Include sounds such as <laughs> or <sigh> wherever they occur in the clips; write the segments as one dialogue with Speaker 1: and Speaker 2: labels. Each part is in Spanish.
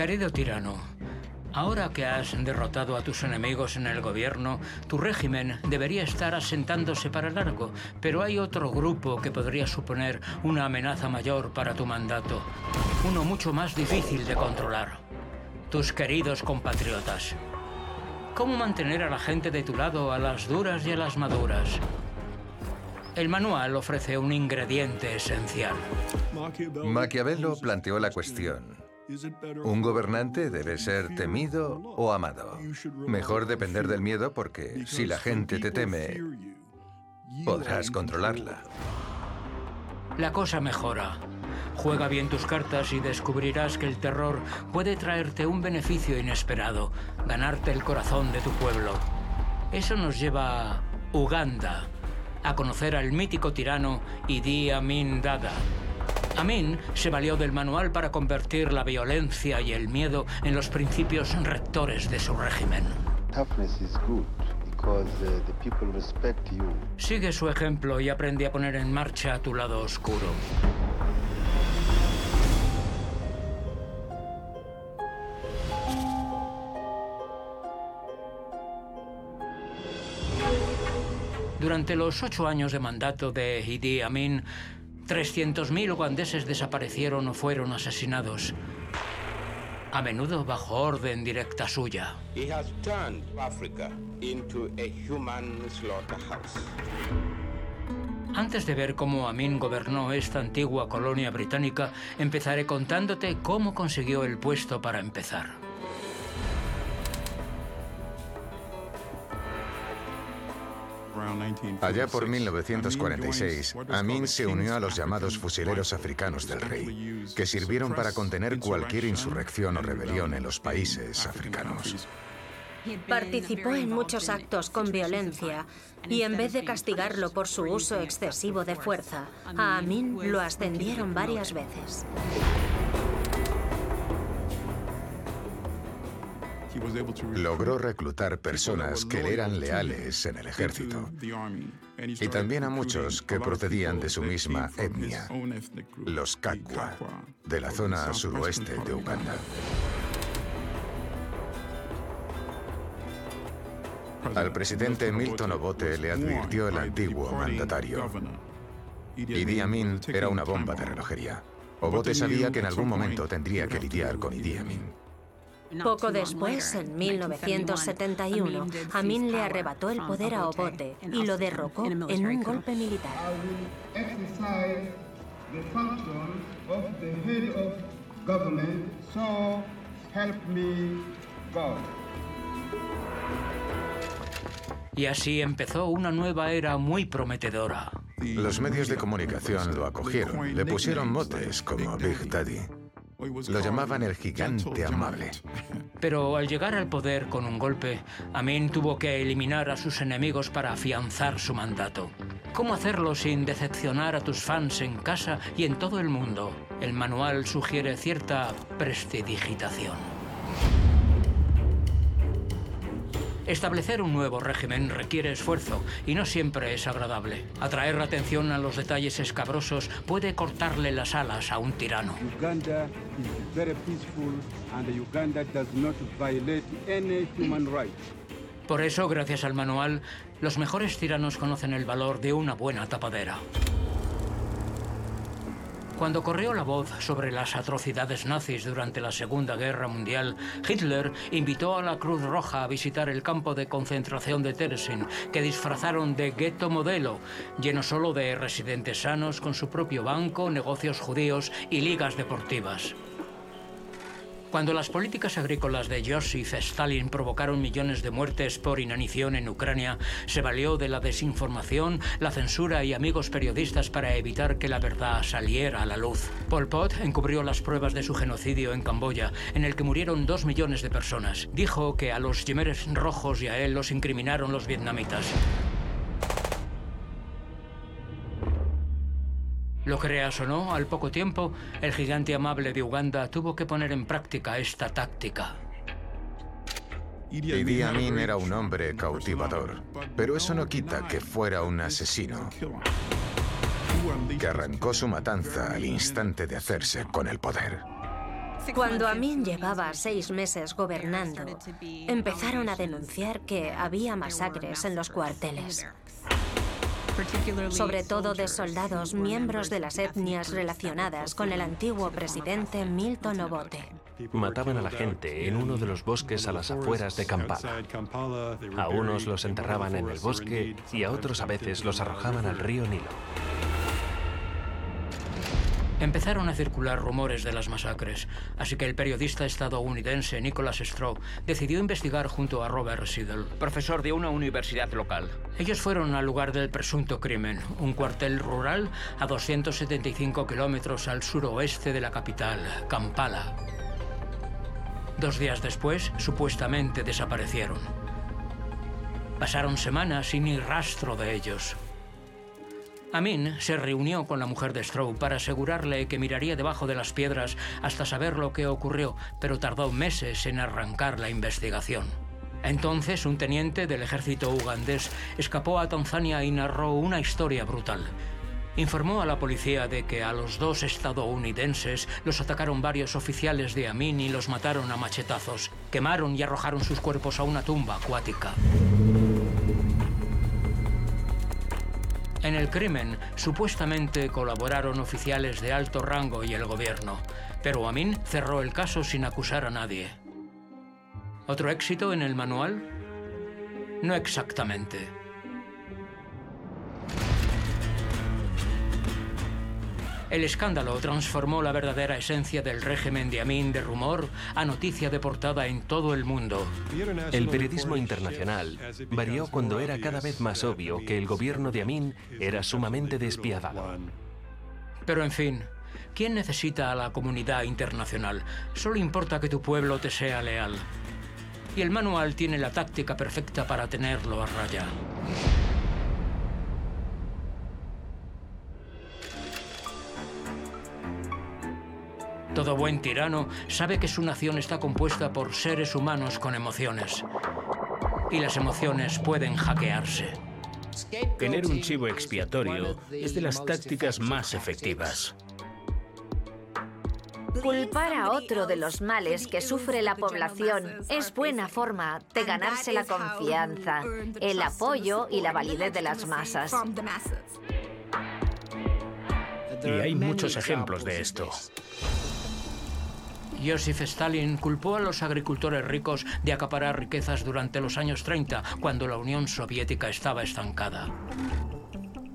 Speaker 1: Querido tirano, ahora que has derrotado a tus enemigos en el gobierno, tu régimen debería estar asentándose para largo, pero hay otro grupo que podría suponer una amenaza mayor para tu mandato, uno mucho más difícil de controlar. Tus queridos compatriotas. ¿Cómo mantener a la gente de tu lado a las duras y a las maduras? El manual ofrece un ingrediente esencial.
Speaker 2: Maquiavelo planteó la cuestión. ¿Un gobernante debe ser temido o amado? Mejor depender del miedo porque si la gente te teme, podrás controlarla.
Speaker 1: La cosa mejora. Juega bien tus cartas y descubrirás que el terror puede traerte un beneficio inesperado, ganarte el corazón de tu pueblo. Eso nos lleva a Uganda, a conocer al mítico tirano Idi Amin Dada. Amin se valió del manual para convertir la violencia y el miedo en los principios rectores de su régimen. Sigue su ejemplo y aprende a poner en marcha tu lado oscuro. Durante los ocho años de mandato de Idi Amin, 300.000 ugandeses desaparecieron o fueron asesinados, a menudo bajo orden directa suya. Antes de ver cómo Amin gobernó esta antigua colonia británica, empezaré contándote cómo consiguió el puesto para empezar.
Speaker 3: Allá por 1946, Amin se unió a los llamados fusileros africanos del rey, que sirvieron para contener cualquier insurrección o rebelión en los países africanos.
Speaker 4: Participó en muchos actos con violencia y en vez de castigarlo por su uso excesivo de fuerza, a Amin lo ascendieron varias veces.
Speaker 3: Logró reclutar personas que le eran leales en el ejército y también a muchos que procedían de su misma etnia, los Kakwa, de la zona suroeste de Uganda. Al presidente Milton Obote le advirtió el antiguo mandatario. Idi Amin era una bomba de relojería. Obote sabía que en algún momento tendría que lidiar con Idi Amin.
Speaker 4: Poco después, en 1971, Amin le arrebató el poder a Obote y lo derrocó en un golpe militar.
Speaker 1: Y así empezó una nueva era muy prometedora.
Speaker 3: Los medios de comunicación lo acogieron, le pusieron motes como Big Daddy. Lo llamaban el gigante amable.
Speaker 1: Pero al llegar al poder con un golpe, Amin tuvo que eliminar a sus enemigos para afianzar su mandato. ¿Cómo hacerlo sin decepcionar a tus fans en casa y en todo el mundo? El manual sugiere cierta prestidigitación. Establecer un nuevo régimen requiere esfuerzo y no siempre es agradable. Atraer la atención a los detalles escabrosos puede cortarle las alas a un tirano.
Speaker 5: Uganda is very peaceful and Uganda does not violate any human rights.
Speaker 1: Por eso, gracias al manual, los mejores tiranos conocen el valor de una buena tapadera. Cuando corrió la voz sobre las atrocidades nazis durante la Segunda Guerra Mundial, Hitler invitó a la Cruz Roja a visitar el campo de concentración de Terezin, que disfrazaron de gueto modelo, lleno solo de residentes sanos con su propio banco, negocios judíos y ligas deportivas. Cuando las políticas agrícolas de Joseph Stalin provocaron millones de muertes por inanición en Ucrania, se valió de la desinformación, la censura y amigos periodistas para evitar que la verdad saliera a la luz. Pol Pot encubrió las pruebas de su genocidio en Camboya, en el que murieron dos millones de personas. Dijo que a los Yemeres rojos y a él los incriminaron los vietnamitas. Lo creas o no, al poco tiempo, el gigante amable de Uganda tuvo que poner en práctica esta táctica.
Speaker 3: Idi Amin era un hombre cautivador, pero eso no quita que fuera un asesino, que arrancó su matanza al instante de hacerse con el poder.
Speaker 4: Cuando Amin llevaba seis meses gobernando, empezaron a denunciar que había masacres en los cuarteles sobre todo de soldados miembros de las etnias relacionadas con el antiguo presidente Milton Obote.
Speaker 6: Mataban a la gente en uno de los bosques a las afueras de Kampala. A unos los enterraban en el bosque y a otros a veces los arrojaban al río Nilo.
Speaker 1: Empezaron a circular rumores de las masacres, así que el periodista estadounidense Nicholas Straub decidió investigar junto a Robert Siddle, profesor de una universidad local. Ellos fueron al lugar del presunto crimen, un cuartel rural a 275 kilómetros al suroeste de la capital, Kampala. Dos días después, supuestamente desaparecieron. Pasaron semanas sin ni rastro de ellos. Amin se reunió con la mujer de Stroh para asegurarle que miraría debajo de las piedras hasta saber lo que ocurrió, pero tardó meses en arrancar la investigación. Entonces, un teniente del ejército ugandés escapó a Tanzania y narró una historia brutal. Informó a la policía de que a los dos estadounidenses los atacaron varios oficiales de Amin y los mataron a machetazos. Quemaron y arrojaron sus cuerpos a una tumba acuática. En el crimen supuestamente colaboraron oficiales de alto rango y el gobierno, pero Amin cerró el caso sin acusar a nadie. ¿Otro éxito en el manual? No exactamente. El escándalo transformó la verdadera esencia del régimen de Amin de rumor a noticia de portada en todo el mundo.
Speaker 6: El periodismo internacional varió cuando era cada vez más obvio que el gobierno de Amin era sumamente despiadado.
Speaker 1: Pero en fin, ¿quién necesita a la comunidad internacional? Solo importa que tu pueblo te sea leal. Y el manual tiene la táctica perfecta para tenerlo a raya. Todo buen tirano sabe que su nación está compuesta por seres humanos con emociones. Y las emociones pueden hackearse.
Speaker 7: Tener un chivo expiatorio es de las tácticas más efectivas.
Speaker 8: Culpar a otro de los males que sufre la población es buena forma de ganarse la confianza, el apoyo y la validez de las masas.
Speaker 7: Y hay muchos ejemplos de esto.
Speaker 1: Joseph Stalin culpó a los agricultores ricos de acaparar riquezas durante los años 30, cuando la Unión Soviética estaba estancada.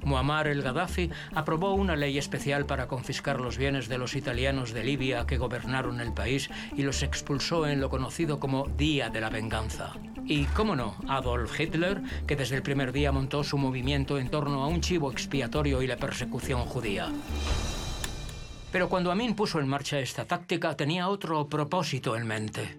Speaker 1: Muammar el Gaddafi aprobó una ley especial para confiscar los bienes de los italianos de Libia que gobernaron el país y los expulsó en lo conocido como Día de la Venganza. Y, cómo no, Adolf Hitler, que desde el primer día montó su movimiento en torno a un chivo expiatorio y la persecución judía. Pero cuando Amin puso en marcha esta táctica tenía otro propósito en mente.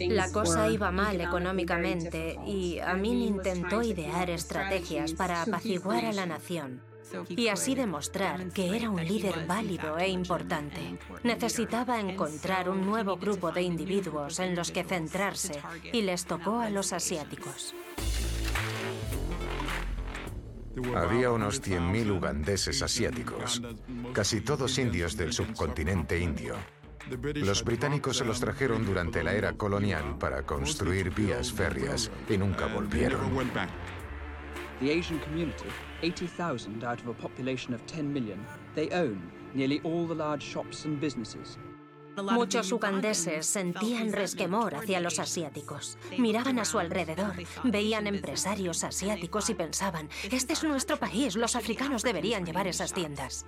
Speaker 4: La cosa iba mal económicamente y Amin intentó idear estrategias para apaciguar a la nación y así demostrar que era un líder válido e importante. Necesitaba encontrar un nuevo grupo de individuos en los que centrarse y les tocó a los asiáticos.
Speaker 3: Había unos 100.000 ugandeses asiáticos, casi todos indios del subcontinente indio. Los británicos se los trajeron durante la era colonial para construir vías férreas y nunca volvieron.
Speaker 9: The Asian community, 80,000 out of a population of 10 million, they own nearly all the large shops and businesses.
Speaker 4: Muchos ugandeses sentían resquemor hacia los asiáticos. Miraban a su alrededor, veían empresarios asiáticos y pensaban, este es nuestro país, los africanos deberían llevar esas tiendas.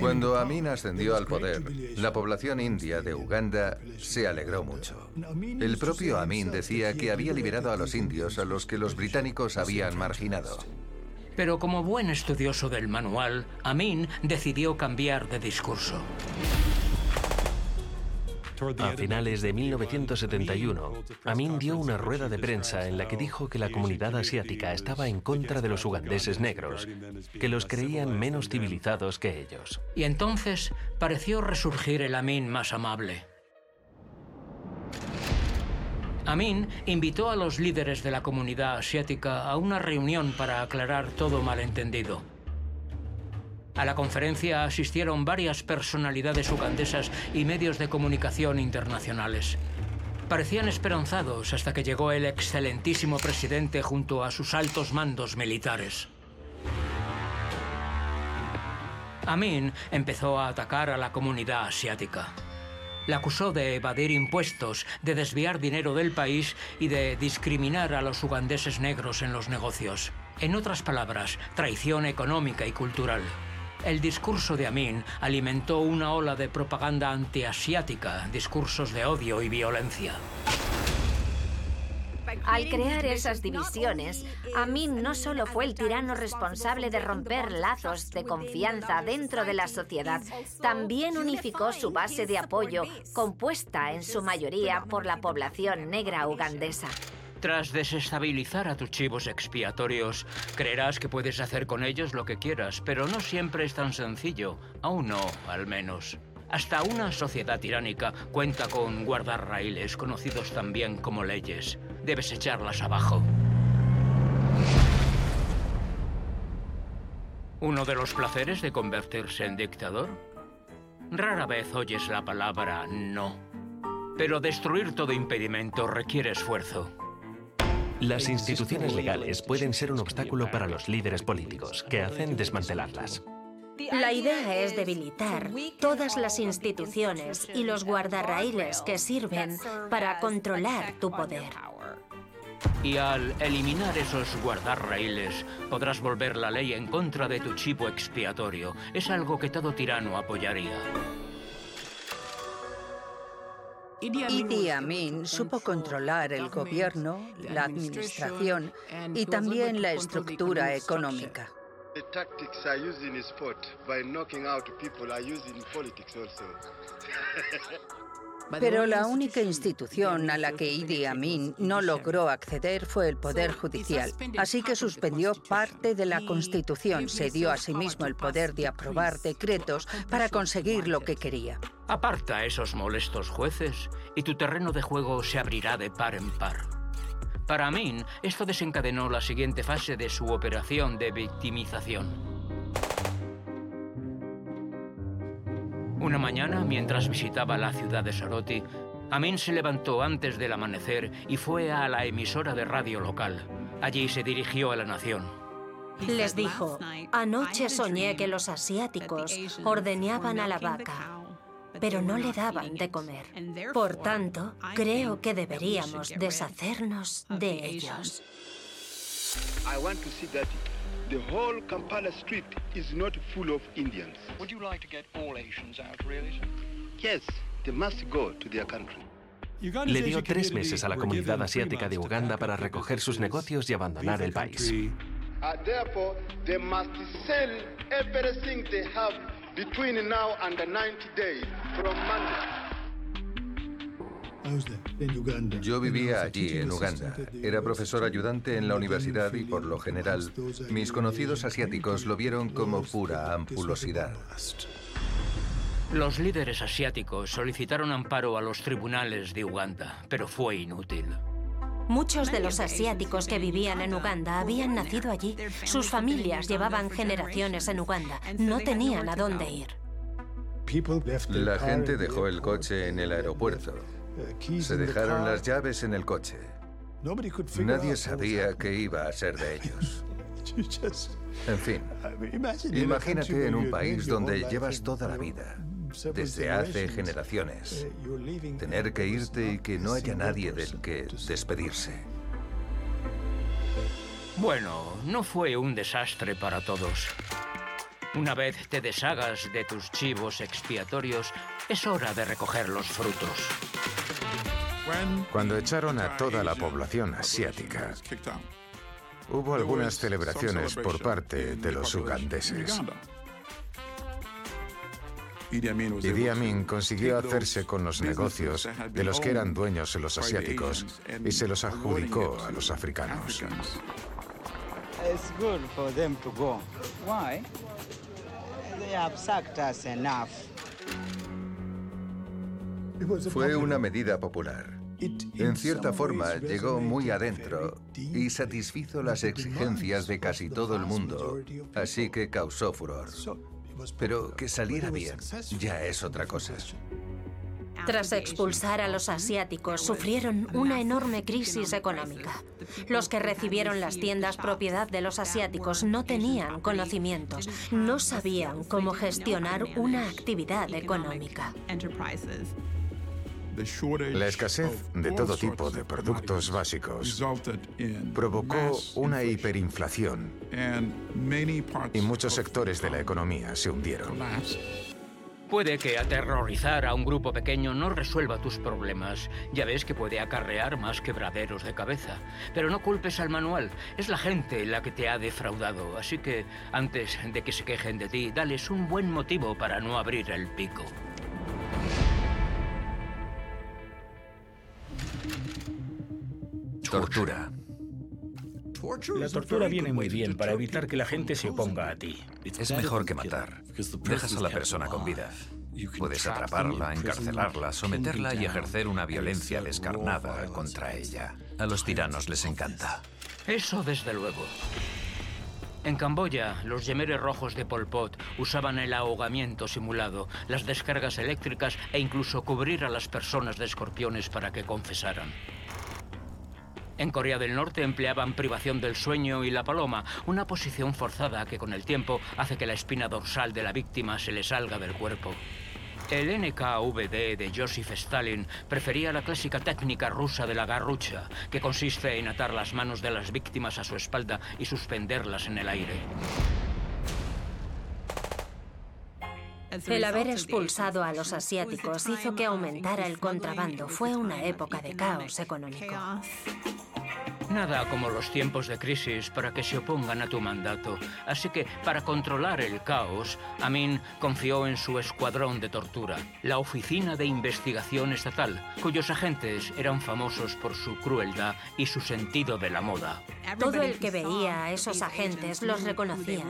Speaker 2: Cuando Amin ascendió al poder, la población india de Uganda se alegró mucho. El propio Amin decía que había liberado a los indios a los que los británicos habían marginado.
Speaker 1: Pero como buen estudioso del manual, Amin decidió cambiar de discurso.
Speaker 6: A finales de 1971, Amin dio una rueda de prensa en la que dijo que la comunidad asiática estaba en contra de los ugandeses negros, que los creían menos civilizados que ellos.
Speaker 1: Y entonces pareció resurgir el Amin más amable. Amin invitó a los líderes de la comunidad asiática a una reunión para aclarar todo malentendido. A la conferencia asistieron varias personalidades ugandesas y medios de comunicación internacionales. Parecían esperanzados hasta que llegó el excelentísimo presidente junto a sus altos mandos militares. Amin empezó a atacar a la comunidad asiática. La acusó de evadir impuestos, de desviar dinero del país y de discriminar a los ugandeses negros en los negocios. En otras palabras, traición económica y cultural. El discurso de Amin alimentó una ola de propaganda antiasiática, discursos de odio y violencia.
Speaker 8: Al crear esas divisiones, Amin no solo fue el tirano responsable de romper lazos de confianza dentro de la sociedad, también unificó su base de apoyo, compuesta en su mayoría por la población negra ugandesa.
Speaker 1: Tras desestabilizar a tus chivos expiatorios, creerás que puedes hacer con ellos lo que quieras, pero no siempre es tan sencillo. Aún no, al menos. Hasta una sociedad tiránica cuenta con guardarraíles conocidos también como leyes. Debes echarlas abajo. ¿Uno de los placeres de convertirse en dictador? Rara vez oyes la palabra no. Pero destruir todo impedimento requiere esfuerzo.
Speaker 6: Las instituciones legales pueden ser un obstáculo para los líderes políticos, que hacen desmantelarlas.
Speaker 4: La idea es debilitar todas las instituciones y los guardarraíles que sirven para controlar tu poder.
Speaker 1: Y al eliminar esos guardarraíles, podrás volver la ley en contra de tu chivo expiatorio. Es algo que todo tirano apoyaría.
Speaker 10: Idi Amin supo controlar el gobierno, la administración y también la estructura económica. <laughs> Pero la única institución a la que Idi Amin no logró acceder fue el Poder Judicial, así que suspendió parte de la Constitución, se dio a sí mismo el poder de aprobar decretos para conseguir lo que quería.
Speaker 1: Aparta a esos molestos jueces y tu terreno de juego se abrirá de par en par. Para Amin, esto desencadenó la siguiente fase de su operación de victimización. Una mañana, mientras visitaba la ciudad de Saroti, Amin se levantó antes del amanecer y fue a la emisora de radio local. Allí se dirigió a la nación.
Speaker 4: Les dijo, anoche soñé que los asiáticos ordeñaban a la vaca, pero no le daban de comer. Por tanto, creo que deberíamos deshacernos de ellos.
Speaker 11: The whole Kampala street is not full of Indians.
Speaker 12: Would you like to get all Asians out, really? sir?
Speaker 11: Yes, they must go to their country.
Speaker 6: Le dio tres meses a la comunidad asiática de Uganda para recoger sus negocios y abandonar el país.
Speaker 11: Uh, therefore, they must sell everything they have between now and the 90 days from Monday.
Speaker 2: Yo vivía allí, en Uganda. Era profesor ayudante en la universidad y, por lo general, mis conocidos asiáticos lo vieron como pura ampulosidad.
Speaker 1: Los líderes asiáticos solicitaron amparo a los tribunales de Uganda, pero fue inútil.
Speaker 4: Muchos de los asiáticos que vivían en Uganda habían nacido allí. Sus familias llevaban generaciones en Uganda. No tenían a dónde ir.
Speaker 2: La gente dejó el coche en el aeropuerto. Se dejaron las llaves en el coche. Nadie sabía qué iba a ser de ellos. <laughs> En fin, imagínate en un país donde llevas toda la vida, desde hace generaciones, tener que irte y que no haya nadie del que despedirse.
Speaker 1: Bueno, no fue un desastre para todos. Una vez te deshagas de tus chivos expiatorios, es hora de recoger los frutos.
Speaker 3: Cuando echaron a toda la población asiática, hubo algunas celebraciones por parte de los ugandeses. Idi Amin consiguió hacerse con los negocios de los que eran dueños los asiáticos y se los adjudicó a los africanos.
Speaker 2: Fue una medida popular. En cierta forma, llegó muy adentro y satisfizo las exigencias de casi todo el mundo, así que causó furor. Pero que saliera bien ya es otra cosa.
Speaker 4: Tras expulsar a los asiáticos, sufrieron una enorme crisis económica. Los que recibieron las tiendas propiedad de los asiáticos no tenían conocimientos, no sabían cómo gestionar una actividad económica.
Speaker 3: La escasez de todo tipo de productos básicos provocó una hiperinflación y muchos sectores de la economía se hundieron.
Speaker 1: Puede que aterrorizar a un grupo pequeño no resuelva tus problemas. Ya ves que puede acarrear más quebraderos de cabeza. Pero no culpes al manual. Es la gente la que te ha defraudado. Así que, antes de que se quejen de ti, dales un buen motivo para no abrir el pico.
Speaker 13: Tortura.
Speaker 7: La tortura viene muy bien para evitar que la gente se oponga a ti.
Speaker 13: Es mejor que matar. Dejas a la persona con vida. Puedes atraparla, encarcelarla, someterla y ejercer una violencia descarnada contra ella. A los tiranos les encanta.
Speaker 1: Eso desde luego. En Camboya, los yemeres rojos de Pol Pot usaban el ahogamiento simulado, las descargas eléctricas e incluso cubrir a las personas de escorpiones para que confesaran. En Corea del Norte empleaban privación del sueño y la paloma, una posición forzada que con el tiempo hace que la espina dorsal de la víctima se le salga del cuerpo. El NKVD de Joseph Stalin prefería la clásica técnica rusa de la garrucha, que consiste en atar las manos de las víctimas a su espalda y suspenderlas en el aire.
Speaker 4: El haber expulsado a los asiáticos hizo que aumentara el contrabando. Fue una época de caos económico.
Speaker 1: Nada como los tiempos de crisis para que se opongan a tu mandato. Así que, para controlar el caos, Amin confió en su escuadrón de tortura, la Oficina de Investigación Estatal, cuyos agentes eran famosos por su crueldad y su sentido de la moda.
Speaker 4: Todo el que veía a esos agentes los reconocía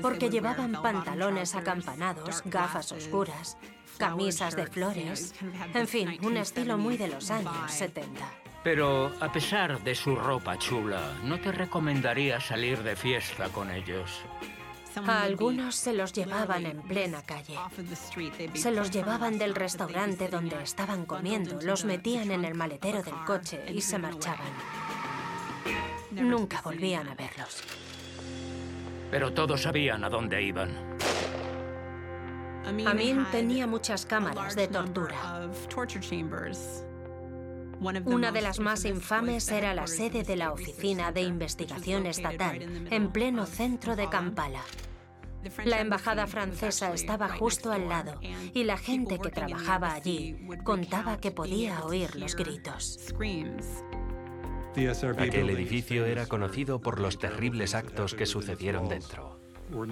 Speaker 4: porque llevaban pantalones acampanados, gafas oscuras, camisas de flores, en fin, un estilo muy de los años 70.
Speaker 1: Pero a pesar de su ropa chula, no te recomendaría salir de fiesta con ellos.
Speaker 4: A algunos se los llevaban en plena calle. Se los llevaban del restaurante donde estaban comiendo, los metían en el maletero del coche y se marchaban. Nunca volvían a verlos.
Speaker 1: Pero todos sabían a dónde iban.
Speaker 4: Amin tenía muchas cámaras de tortura. Una de las más infames era la sede de la Oficina de Investigación Estatal, en pleno centro de Kampala. La embajada francesa estaba justo al lado y la gente que trabajaba allí contaba que podía oír los gritos.
Speaker 6: Aquel edificio era conocido por los terribles actos que sucedieron dentro.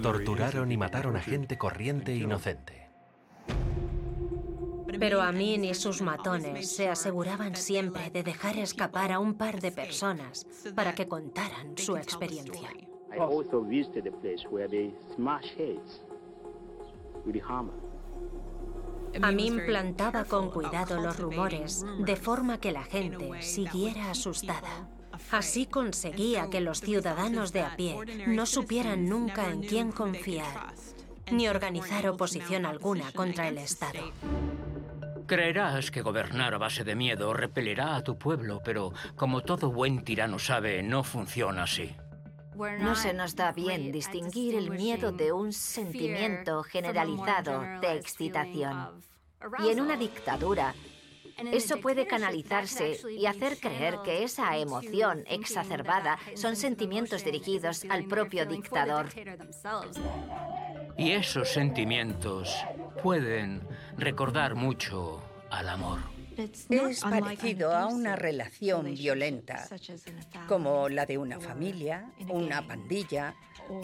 Speaker 6: Torturaron y mataron a gente corriente e inocente.
Speaker 4: Pero Amin y sus matones se aseguraban siempre de dejar escapar a un par de personas para que contaran su experiencia. Amin plantaba con cuidado los rumores, de forma que la gente siguiera asustada. Así conseguía que los ciudadanos de a pie no supieran nunca en quién confiar, ni organizar oposición alguna contra el Estado.
Speaker 1: Creerás que gobernar a base de miedo repelerá a tu pueblo, pero como todo buen tirano sabe, no funciona así.
Speaker 8: No se nos da bien distinguir el miedo de un sentimiento generalizado de excitación. Y en una dictadura, eso puede canalizarse y hacer creer que esa emoción exacerbada son sentimientos dirigidos al propio dictador.
Speaker 1: Y esos sentimientos pueden recordar mucho al amor.
Speaker 10: Es parecido a una relación violenta, como la de una familia, una pandilla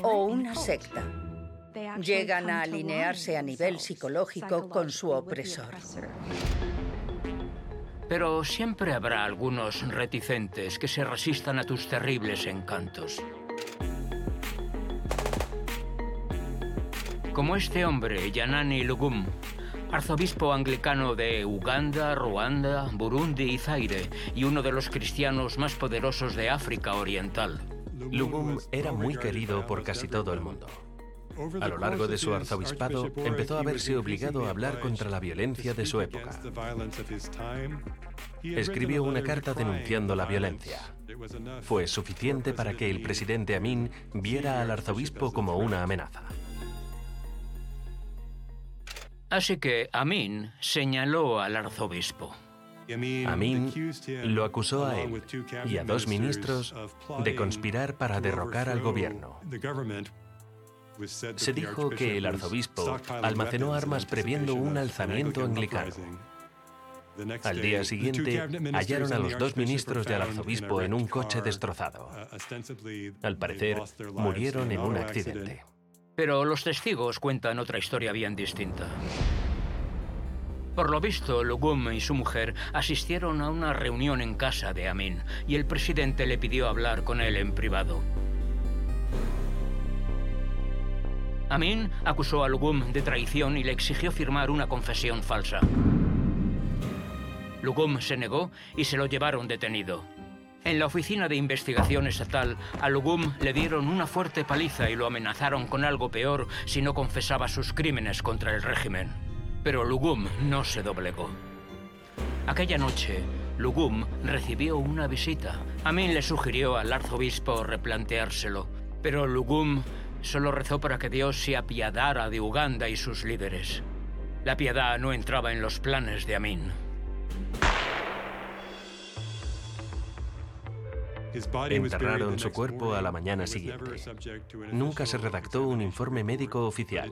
Speaker 10: o una secta. Llegan a alinearse a nivel psicológico con su opresor.
Speaker 1: Pero siempre habrá algunos reticentes que se resistan a tus terribles encantos. Como este hombre, Yanani Lugum, arzobispo anglicano de Uganda, Ruanda, Burundi y Zaire, y uno de los cristianos más poderosos de África Oriental.
Speaker 6: Lugum era muy querido por casi todo el mundo. A lo largo de su arzobispado, empezó a verse obligado a hablar contra la violencia de su época. Escribió una carta denunciando la violencia. Fue suficiente para que el presidente Amin viera al arzobispo como una amenaza.
Speaker 1: Así que Amin señaló al arzobispo.
Speaker 6: Amin lo acusó a él y a dos ministros de conspirar para derrocar al gobierno. Se dijo que el arzobispo almacenó armas previendo un alzamiento anglicano. Al día siguiente, hallaron a los dos ministros del arzobispo en un coche destrozado. Al parecer, murieron en un accidente.
Speaker 1: Pero los testigos cuentan otra historia bien distinta. Por lo visto, Lugum y su mujer asistieron a una reunión en casa de Amin y el presidente le pidió hablar con él en privado. Amin acusó a Lugum de traición y le exigió firmar una confesión falsa. Lugum se negó y se lo llevaron detenido. En la oficina de investigación estatal, a Lugum le dieron una fuerte paliza y lo amenazaron con algo peor si no confesaba sus crímenes contra el régimen. Pero Lugum no se doblegó. Aquella noche, Lugum recibió una visita. Amin le sugirió al arzobispo replanteárselo, pero Lugum solo rezó para que Dios se apiadara de Uganda y sus líderes. La piedad no entraba en los planes de Amin.
Speaker 6: Enterraron su cuerpo a la mañana siguiente. Nunca se redactó un informe médico oficial,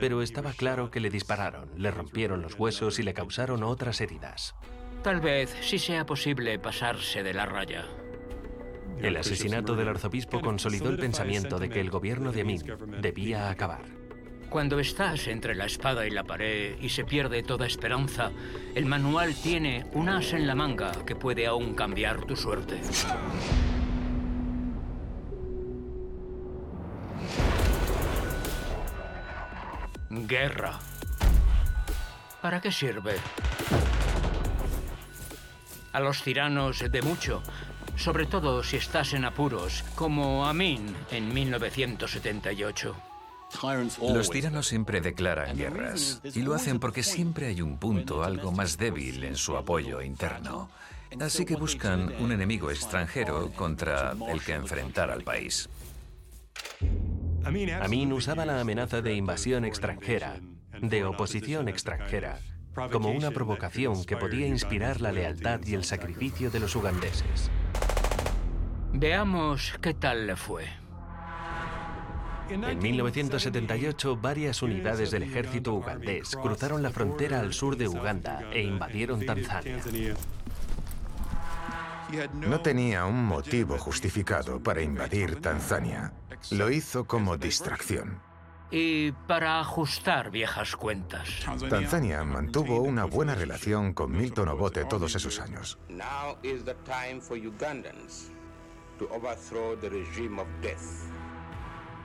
Speaker 6: pero estaba claro que le dispararon, le rompieron los huesos y le causaron otras heridas.
Speaker 1: Tal vez sí sea posible pasarse de la raya.
Speaker 6: El asesinato del arzobispo consolidó el pensamiento de que el gobierno de Amin debía acabar.
Speaker 1: Cuando estás entre la espada y la pared y se pierde toda esperanza, el manual tiene un as en la manga que puede aún cambiar tu suerte. Guerra. ¿Para qué sirve? A los tiranos de mucho, sobre todo si estás en apuros, como Amin en 1978.
Speaker 13: Los tiranos siempre declaran guerras y lo hacen porque siempre hay un punto algo más débil en su apoyo interno. Así que buscan un enemigo extranjero contra el que enfrentar al país.
Speaker 6: Amin usaba la amenaza de invasión extranjera, de oposición extranjera, como una provocación que podía inspirar la lealtad y el sacrificio de los ugandeses.
Speaker 1: Veamos qué tal le fue.
Speaker 6: En 1978, varias unidades del ejército ugandés cruzaron la frontera al sur de Uganda e invadieron Tanzania.
Speaker 3: No tenía un motivo justificado para invadir Tanzania. Lo hizo como distracción.
Speaker 1: Y para ajustar viejas cuentas.
Speaker 3: Tanzania mantuvo una buena relación con Milton Obote todos esos años.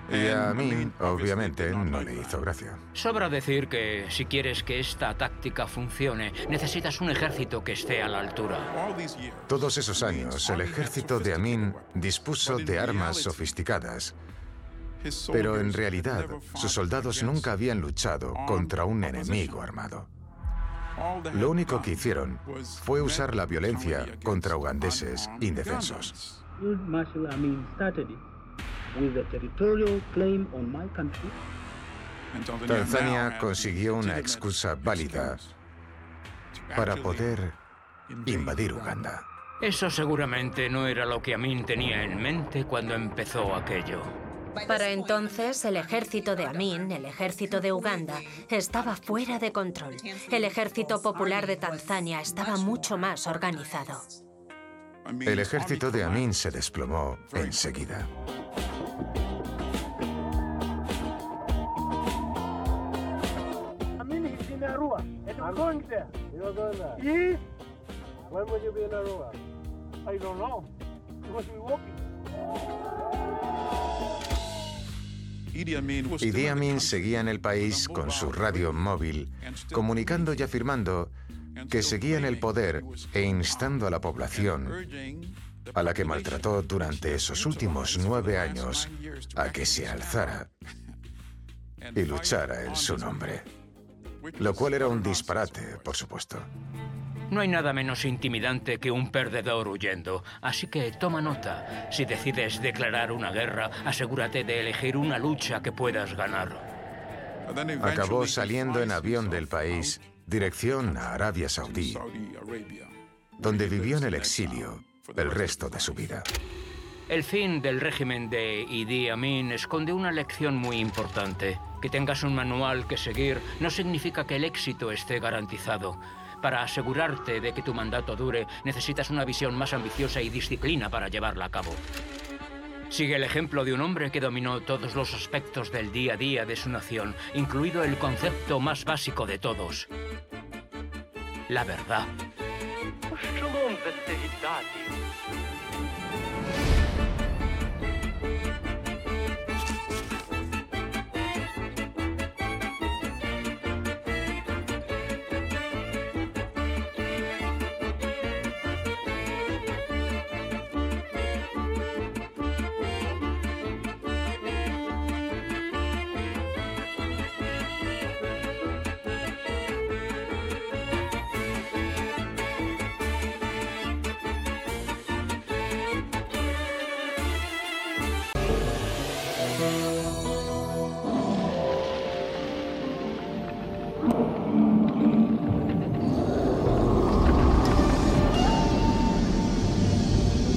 Speaker 3: Y a mí, obviamente, no le hizo gracia.
Speaker 1: Sobra decir que si quieres que esta táctica funcione, necesitas un ejército que esté a la altura.
Speaker 3: Todos esos años, el ejército de Amin dispuso de armas sofisticadas, pero en realidad sus soldados nunca habían luchado contra un enemigo armado. Lo único que hicieron fue usar la violencia contra ugandeses indefensos. Tanzania consiguió una excusa válida para poder invadir Uganda.
Speaker 1: Eso seguramente no era lo que Amin tenía en mente cuando empezó aquello.
Speaker 4: Para entonces, el ejército de Amin, el ejército de Uganda, estaba fuera de control. El ejército popular de Tanzania estaba mucho más organizado.
Speaker 3: El ejército de Amin se desplomó enseguida. Idi Amin seguía en el país con su radio móvil, comunicando y afirmando que seguía en el poder e instando a la población, a la que maltrató durante esos últimos nueve años, a que se alzara y luchara en su nombre. Lo cual era un disparate, por supuesto.
Speaker 1: No hay nada menos intimidante que un perdedor huyendo, así que toma nota. Si decides declarar una guerra, asegúrate de elegir una lucha que puedas ganar.
Speaker 3: Acabó saliendo en avión del país, dirección a Arabia Saudí, donde vivió en el exilio el resto de su vida.
Speaker 1: El fin del régimen de Idi Amin esconde una lección muy importante. Que tengas un manual que seguir no significa que el éxito esté garantizado. Para asegurarte de que tu mandato dure, necesitas una visión más ambiciosa y disciplina para llevarla a cabo. Sigue el ejemplo de un hombre que dominó todos los aspectos del día a día de su nación, incluido el concepto más básico de todos, la verdad.